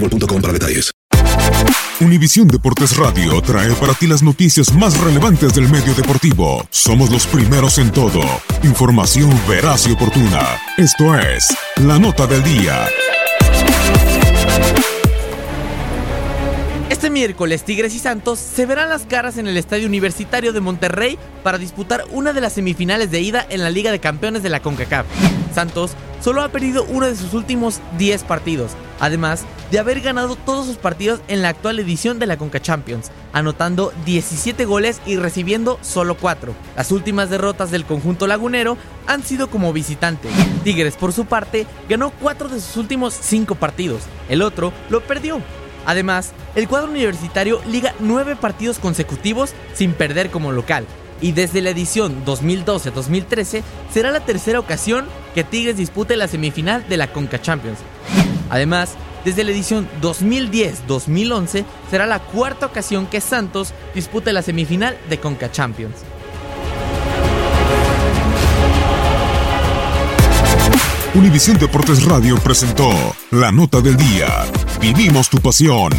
boostmobile.com. Univisión Deportes Radio trae para ti las noticias más relevantes del medio deportivo. Somos los primeros en todo. Información veraz y oportuna. Esto es La Nota del Día. Este miércoles, Tigres y Santos se verán las caras en el Estadio Universitario de Monterrey para disputar una de las semifinales de ida en la Liga de Campeones de la CONCACAF. Santos solo ha perdido uno de sus últimos 10 partidos, además de haber ganado todos sus partidos en la actual edición de la Conca Champions, anotando 17 goles y recibiendo solo 4. Las últimas derrotas del conjunto lagunero han sido como visitante. Tigres, por su parte, ganó 4 de sus últimos 5 partidos, el otro lo perdió. Además, el cuadro universitario liga 9 partidos consecutivos sin perder como local. Y desde la edición 2012-2013 será la tercera ocasión que Tigres dispute la semifinal de la Conca Champions. Además, desde la edición 2010-2011 será la cuarta ocasión que Santos dispute la semifinal de Conca Champions. Univisión Deportes Radio presentó La Nota del Día. Vivimos tu pasión.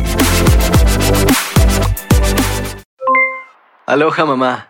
Aloha mamá,